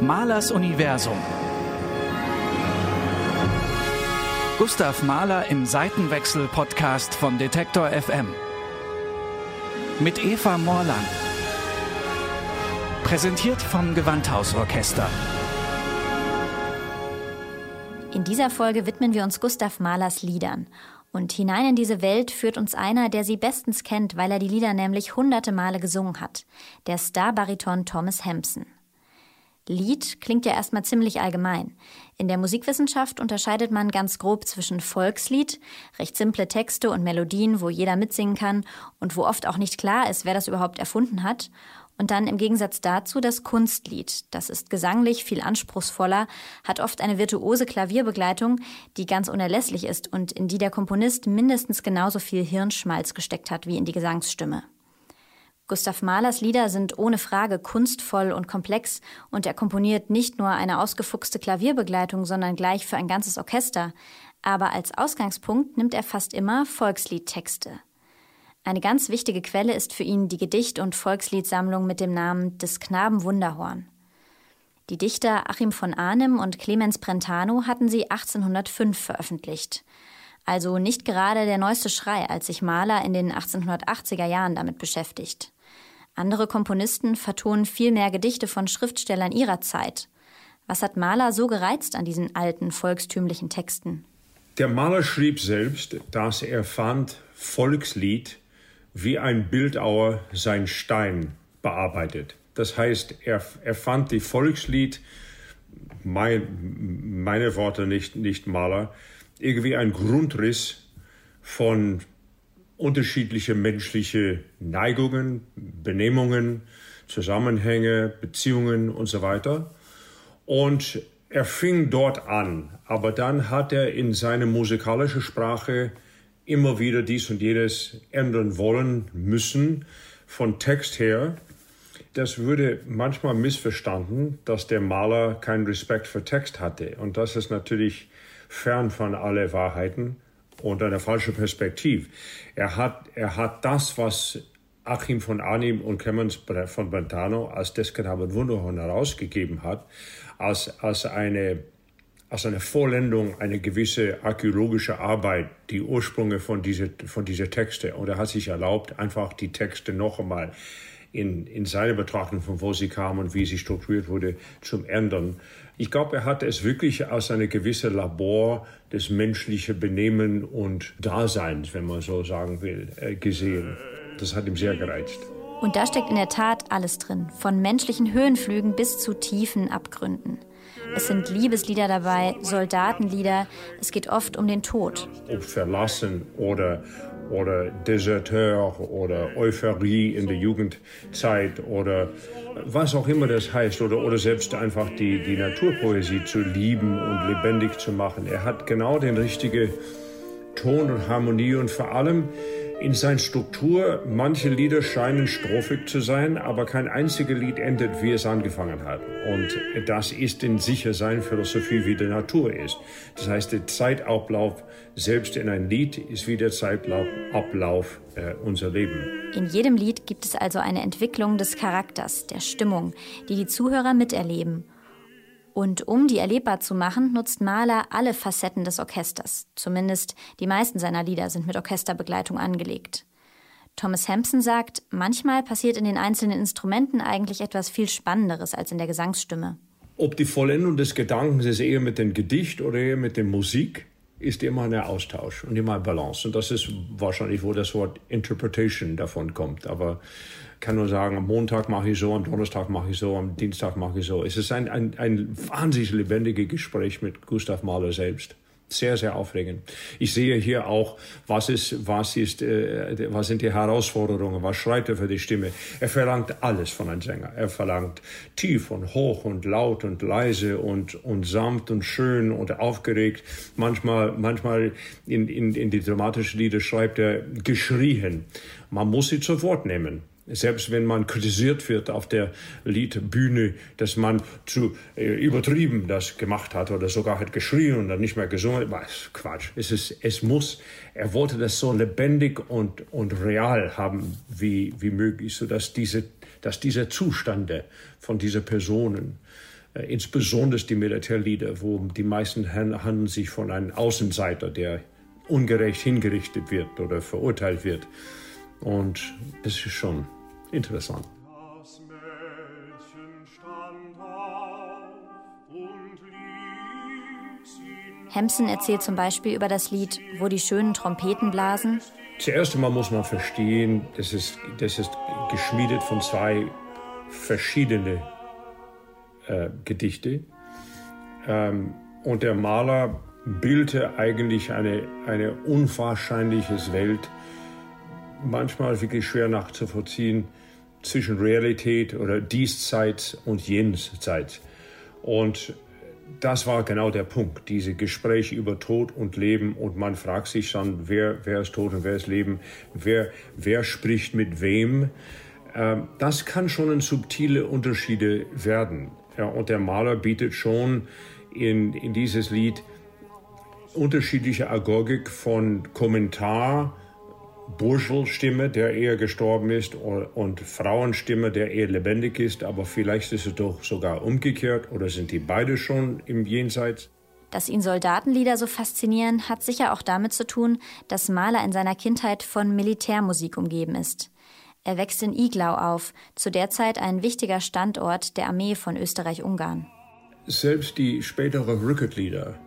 Mahlers Universum. Gustav Mahler im Seitenwechsel-Podcast von Detektor FM. Mit Eva Morlang. Präsentiert vom Gewandhausorchester. In dieser Folge widmen wir uns Gustav Mahlers Liedern. Und hinein in diese Welt führt uns einer, der sie bestens kennt, weil er die Lieder nämlich hunderte Male gesungen hat. Der Starbariton Thomas Hampson. Lied klingt ja erstmal ziemlich allgemein. In der Musikwissenschaft unterscheidet man ganz grob zwischen Volkslied, recht simple Texte und Melodien, wo jeder mitsingen kann und wo oft auch nicht klar ist, wer das überhaupt erfunden hat, und dann im Gegensatz dazu das Kunstlied. Das ist gesanglich viel anspruchsvoller, hat oft eine virtuose Klavierbegleitung, die ganz unerlässlich ist und in die der Komponist mindestens genauso viel Hirnschmalz gesteckt hat wie in die Gesangsstimme. Gustav Mahlers Lieder sind ohne Frage kunstvoll und komplex und er komponiert nicht nur eine ausgefuchste Klavierbegleitung, sondern gleich für ein ganzes Orchester. Aber als Ausgangspunkt nimmt er fast immer Volksliedtexte. Eine ganz wichtige Quelle ist für ihn die Gedicht- und Volksliedsammlung mit dem Namen Des Knaben Wunderhorn. Die Dichter Achim von Arnim und Clemens Brentano hatten sie 1805 veröffentlicht. Also nicht gerade der neueste Schrei, als sich Mahler in den 1880er Jahren damit beschäftigt. Andere Komponisten vertonen viel mehr Gedichte von Schriftstellern ihrer Zeit. Was hat Mahler so gereizt an diesen alten volkstümlichen Texten? Der Maler schrieb selbst, dass er fand Volkslied wie ein Bildauer sein Stein bearbeitet. Das heißt, er, er fand die Volkslied, mein, meine Worte nicht, nicht Maler, irgendwie ein Grundriss von unterschiedliche menschliche Neigungen, Benehmungen, Zusammenhänge, Beziehungen und so weiter. Und er fing dort an, aber dann hat er in seine musikalische Sprache immer wieder dies und jenes ändern wollen müssen, von Text her. Das würde manchmal missverstanden, dass der Maler keinen Respekt für Text hatte. Und das ist natürlich fern von alle Wahrheiten und eine falsche Perspektive. Er hat, er hat das, was Achim von Arnim und Clemens von Brentano als Deskenamen Wunderhorn herausgegeben hat, als, als eine als eine Vollendung eine gewisse archäologische Arbeit, die Ursprünge von dieser, von dieser Texte. Und er hat sich erlaubt, einfach die Texte noch einmal in, in seine Betrachtung von wo sie kamen und wie sie strukturiert wurde, zum ändern. Ich glaube, er hat es wirklich als eine gewisse Labor des menschlichen Benehmen und Daseins, wenn man so sagen will, äh, gesehen. Das hat ihm sehr gereizt. Und da steckt in der Tat alles drin, von menschlichen Höhenflügen bis zu tiefen Abgründen. Es sind Liebeslieder dabei, Soldatenlieder. Es geht oft um den Tod. Ob verlassen oder, oder Deserteur oder Euphorie in der Jugendzeit oder was auch immer das heißt oder, oder selbst einfach die, die Naturpoesie zu lieben und lebendig zu machen. Er hat genau den richtigen Ton und Harmonie und vor allem in seiner Struktur, manche Lieder scheinen strophig zu sein, aber kein einziges Lied endet, wie es angefangen hat. Und das ist in sicher sein Philosophie, wie die Natur ist. Das heißt, der Zeitablauf selbst in ein Lied ist wie der Zeitablauf äh, unser Leben. In jedem Lied gibt es also eine Entwicklung des Charakters, der Stimmung, die die Zuhörer miterleben. Und um die erlebbar zu machen, nutzt Mahler alle Facetten des Orchesters. Zumindest die meisten seiner Lieder sind mit Orchesterbegleitung angelegt. Thomas Hampson sagt, manchmal passiert in den einzelnen Instrumenten eigentlich etwas viel Spannenderes als in der Gesangsstimme. Ob die Vollendung des Gedankens ist eher mit dem Gedicht oder eher mit der Musik, ist immer ein Austausch und immer eine Balance. Und das ist wahrscheinlich, wo das Wort Interpretation davon kommt. Aber kann nur sagen, am Montag mache ich so, am Donnerstag mache ich so, am Dienstag mache ich so. Es ist ein, ein, ein wahnsinnig lebendiges Gespräch mit Gustav Mahler selbst. Sehr, sehr aufregend. Ich sehe hier auch, was ist, was ist, äh, was sind die Herausforderungen, was schreit er für die Stimme. Er verlangt alles von einem Sänger. Er verlangt tief und hoch und laut und leise und, und sanft und schön und aufgeregt. Manchmal, manchmal in, in, in die dramatischen Lieder schreibt er geschrien. Man muss sie zu Wort nehmen selbst wenn man kritisiert wird auf der Liedbühne, dass man zu äh, übertrieben das gemacht hat oder sogar hat geschrien und dann nicht mehr gesungen, war Quatsch. Es ist, es muss, er wollte das so lebendig und, und real haben wie, wie möglich, so dass diese, dass diese Zustände von diesen Personen Äh, insbesondere die Militärlieder, wo die meisten handeln sich von einem Außenseiter, der ungerecht hingerichtet wird oder verurteilt wird. Und das ist schon interessant. Hemsen erzählt zum Beispiel über das Lied Wo die schönen Trompeten blasen. Zuerst einmal muss man verstehen, das ist, das ist geschmiedet von zwei verschiedenen äh, Gedichte. Ähm, und der Maler bildete eigentlich eine, eine unwahrscheinliche Welt, manchmal wirklich schwer nachzuvollziehen, zwischen Realität oder Dieszeit und Jenszeit. Und das war genau der Punkt, diese Gespräche über Tod und Leben und man fragt sich dann, wer, wer ist tot und wer ist Leben, wer, wer spricht mit wem. Ähm, das kann schon in subtile Unterschiede werden. Und der Maler bietet schon in, in dieses Lied unterschiedliche Agogik von Kommentar, Burschelstimme, der eher gestorben ist, und Frauenstimme, der eher lebendig ist, aber vielleicht ist es doch sogar umgekehrt oder sind die beide schon im Jenseits? Dass ihn Soldatenlieder so faszinieren, hat sicher auch damit zu tun, dass Mahler in seiner Kindheit von Militärmusik umgeben ist. Er wächst in Iglau auf, zu der Zeit ein wichtiger Standort der Armee von Österreich-Ungarn. Selbst die späteren Rückertlieder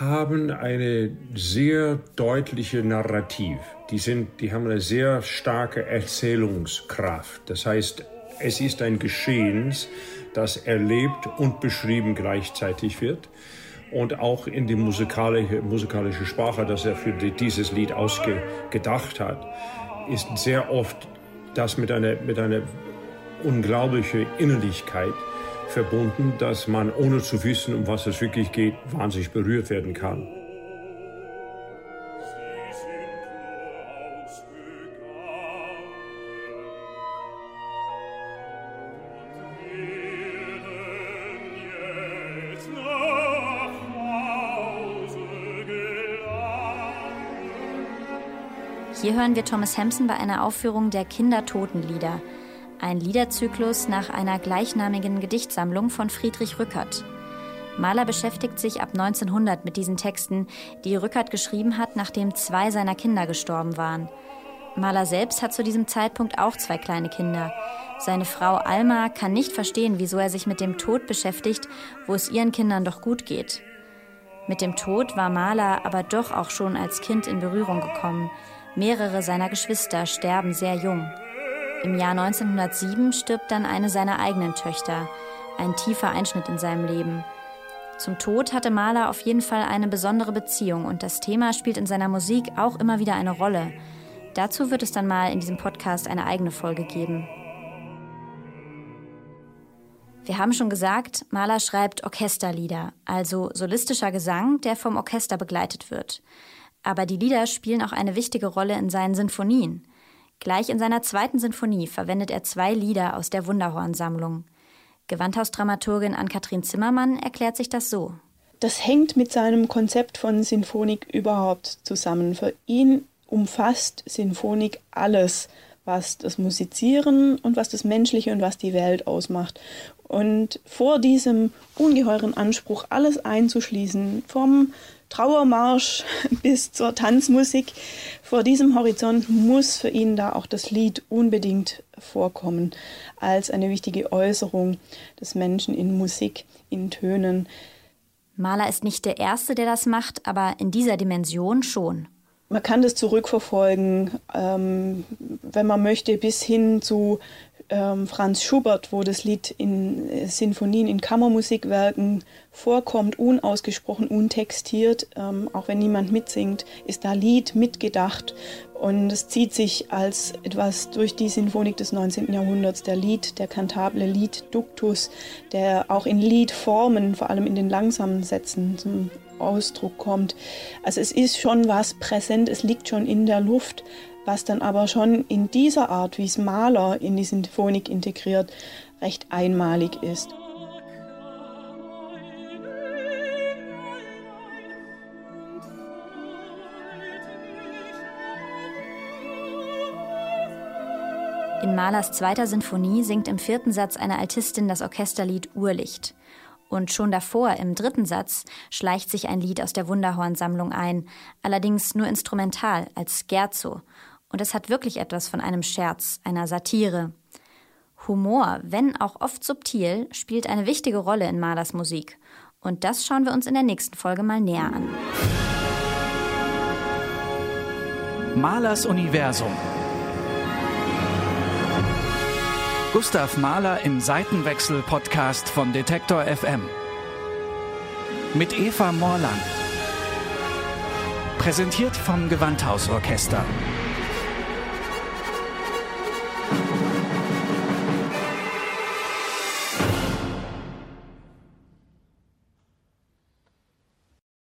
haben eine sehr deutliche Narrativ. Die, sind, die haben eine sehr starke Erzählungskraft. Das heißt, es ist ein Geschehens, das erlebt und beschrieben gleichzeitig wird. Und auch in die musikalische, musikalische Sprache, das er für dieses Lied ausgedacht hat, ist sehr oft das mit einer, mit einer unglaublichen Innerlichkeit verbunden, dass man ohne zu wissen, um was es wirklich geht, wahnsinnig berührt werden kann. Hier hören wir Thomas Hampson bei einer Aufführung der Kindertotenlieder, ein Liederzyklus nach einer gleichnamigen Gedichtsammlung von Friedrich Rückert. Mahler beschäftigt sich ab 1900 mit diesen Texten, die Rückert geschrieben hat, nachdem zwei seiner Kinder gestorben waren. Mahler selbst hat zu diesem Zeitpunkt auch zwei kleine Kinder. Seine Frau Alma kann nicht verstehen, wieso er sich mit dem Tod beschäftigt, wo es ihren Kindern doch gut geht. Mit dem Tod war Mahler aber doch auch schon als Kind in Berührung gekommen. Mehrere seiner Geschwister sterben sehr jung. Im Jahr 1907 stirbt dann eine seiner eigenen Töchter, ein tiefer Einschnitt in seinem Leben. Zum Tod hatte Mahler auf jeden Fall eine besondere Beziehung und das Thema spielt in seiner Musik auch immer wieder eine Rolle. Dazu wird es dann mal in diesem Podcast eine eigene Folge geben. Wir haben schon gesagt, Mahler schreibt Orchesterlieder, also solistischer Gesang, der vom Orchester begleitet wird. Aber die Lieder spielen auch eine wichtige Rolle in seinen Sinfonien. Gleich in seiner zweiten Sinfonie verwendet er zwei Lieder aus der Wunderhorn-Sammlung. Gewandhausdramaturgin Ann-Kathrin Zimmermann erklärt sich das so. Das hängt mit seinem Konzept von Sinfonik überhaupt zusammen. Für ihn umfasst Sinfonik alles, was das Musizieren und was das Menschliche und was die Welt ausmacht. Und vor diesem ungeheuren Anspruch, alles einzuschließen, vom Trauermarsch bis zur Tanzmusik. Vor diesem Horizont muss für ihn da auch das Lied unbedingt vorkommen, als eine wichtige Äußerung des Menschen in Musik, in Tönen. Mahler ist nicht der Erste, der das macht, aber in dieser Dimension schon. Man kann das zurückverfolgen, ähm, wenn man möchte, bis hin zu ähm, Franz Schubert, wo das Lied in äh, Sinfonien, in Kammermusikwerken vorkommt, unausgesprochen, untextiert, ähm, auch wenn niemand mitsingt, ist da Lied mitgedacht und es zieht sich als etwas durch die Sinfonik des 19. Jahrhunderts, der Lied, der kantable Liedduktus, der auch in Liedformen, vor allem in den langsamen Sätzen zum Ausdruck kommt. Also es ist schon was präsent, es liegt schon in der Luft, was dann aber schon in dieser Art, wie es Maler in die Sinfonik integriert, recht einmalig ist. In Mahlers zweiter Sinfonie singt im vierten Satz eine Altistin das Orchesterlied Urlicht. Und schon davor, im dritten Satz, schleicht sich ein Lied aus der Wunderhornsammlung ein, allerdings nur instrumental, als Scherzo. Und es hat wirklich etwas von einem Scherz, einer Satire. Humor, wenn auch oft subtil, spielt eine wichtige Rolle in Mahlers Musik. Und das schauen wir uns in der nächsten Folge mal näher an. Mahlers Universum. Gustav Mahler im Seitenwechsel-Podcast von Detektor FM. Mit Eva Morland. Präsentiert vom Gewandhausorchester.